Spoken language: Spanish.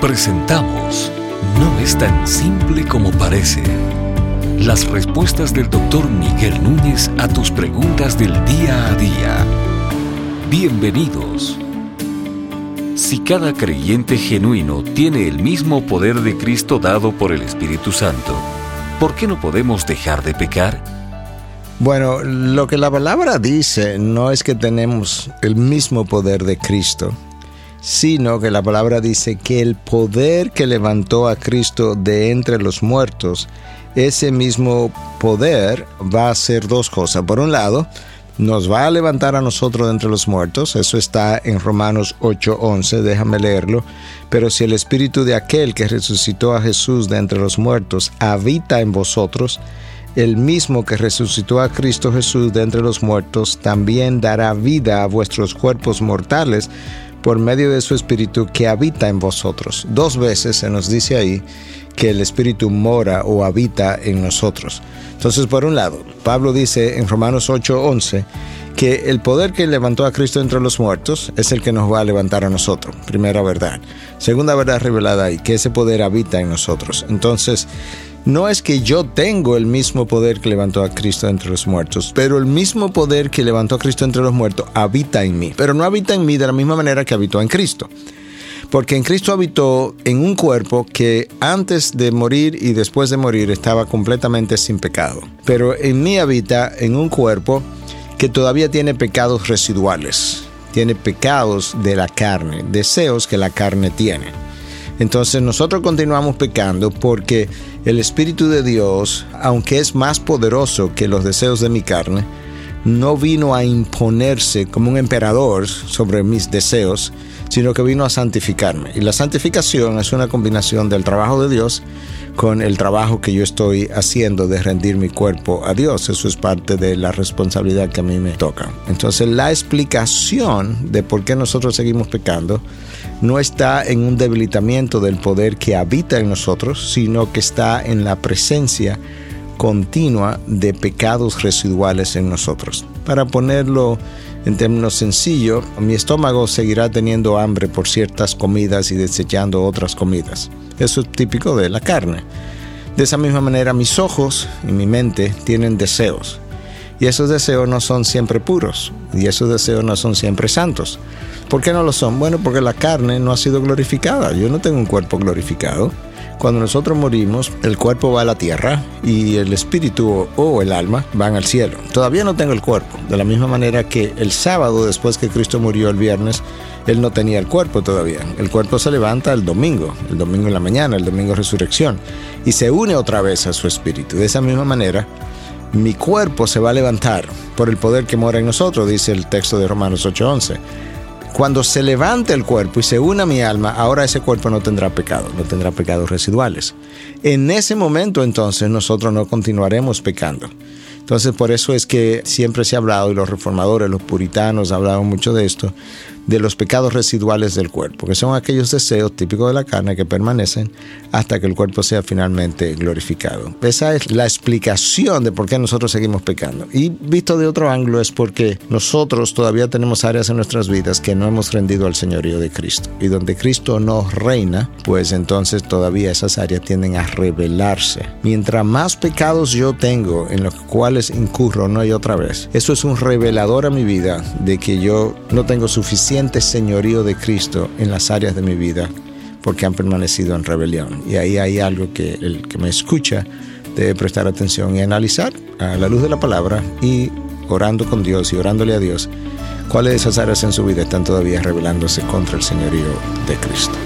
Presentamos No es tan simple como parece. Las respuestas del doctor Miguel Núñez a tus preguntas del día a día. Bienvenidos. Si cada creyente genuino tiene el mismo poder de Cristo dado por el Espíritu Santo, ¿por qué no podemos dejar de pecar? Bueno, lo que la palabra dice no es que tenemos el mismo poder de Cristo, sino que la palabra dice que el poder que levantó a Cristo de entre los muertos, ese mismo poder va a hacer dos cosas. Por un lado, nos va a levantar a nosotros de entre los muertos, eso está en Romanos 8:11, déjame leerlo, pero si el espíritu de aquel que resucitó a Jesús de entre los muertos habita en vosotros, el mismo que resucitó a Cristo Jesús de entre los muertos, también dará vida a vuestros cuerpos mortales por medio de su Espíritu que habita en vosotros. Dos veces se nos dice ahí que el Espíritu mora o habita en nosotros. Entonces, por un lado, Pablo dice en Romanos 8:11 que el poder que levantó a Cristo entre los muertos es el que nos va a levantar a nosotros. Primera verdad. Segunda verdad revelada ahí, que ese poder habita en nosotros. Entonces, no es que yo tengo el mismo poder que levantó a Cristo entre los muertos, pero el mismo poder que levantó a Cristo entre los muertos habita en mí, pero no habita en mí de la misma manera que habitó en Cristo. Porque en Cristo habitó en un cuerpo que antes de morir y después de morir estaba completamente sin pecado. Pero en mí habita en un cuerpo que todavía tiene pecados residuales, tiene pecados de la carne, deseos que la carne tiene. Entonces nosotros continuamos pecando porque el Espíritu de Dios, aunque es más poderoso que los deseos de mi carne, no vino a imponerse como un emperador sobre mis deseos, sino que vino a santificarme. Y la santificación es una combinación del trabajo de Dios con el trabajo que yo estoy haciendo de rendir mi cuerpo a Dios. Eso es parte de la responsabilidad que a mí me toca. Entonces la explicación de por qué nosotros seguimos pecando no está en un debilitamiento del poder que habita en nosotros, sino que está en la presencia continua de pecados residuales en nosotros. Para ponerlo en términos sencillos, mi estómago seguirá teniendo hambre por ciertas comidas y desechando otras comidas. Eso es típico de la carne. De esa misma manera, mis ojos y mi mente tienen deseos. Y esos deseos no son siempre puros. Y esos deseos no son siempre santos. ¿Por qué no lo son? Bueno, porque la carne no ha sido glorificada. Yo no tengo un cuerpo glorificado. Cuando nosotros morimos, el cuerpo va a la tierra y el espíritu o el alma van al cielo. Todavía no tengo el cuerpo. De la misma manera que el sábado, después que Cristo murió el viernes, él no tenía el cuerpo todavía. El cuerpo se levanta el domingo, el domingo en la mañana, el domingo resurrección, y se une otra vez a su espíritu. De esa misma manera, mi cuerpo se va a levantar por el poder que mora en nosotros, dice el texto de Romanos 8:11. Cuando se levante el cuerpo y se una mi alma, ahora ese cuerpo no tendrá pecado, no tendrá pecados residuales. En ese momento entonces nosotros no continuaremos pecando. Entonces por eso es que siempre se ha hablado, y los reformadores, los puritanos hablaban mucho de esto, de los pecados residuales del cuerpo, que son aquellos deseos típicos de la carne que permanecen hasta que el cuerpo sea finalmente glorificado. Esa es la explicación de por qué nosotros seguimos pecando. Y visto de otro ángulo es porque nosotros todavía tenemos áreas en nuestras vidas que no hemos rendido al señorío de Cristo. Y donde Cristo no reina, pues entonces todavía esas áreas tienden a revelarse. Mientras más pecados yo tengo en los cuales incurro no hay otra vez, eso es un revelador a mi vida de que yo no tengo suficiente señorío de Cristo en las áreas de mi vida porque han permanecido en rebelión. Y ahí hay algo que el que me escucha debe prestar atención y analizar a la luz de la palabra y orando con Dios y orándole a Dios cuáles de esas áreas en su vida están todavía rebelándose contra el señorío de Cristo.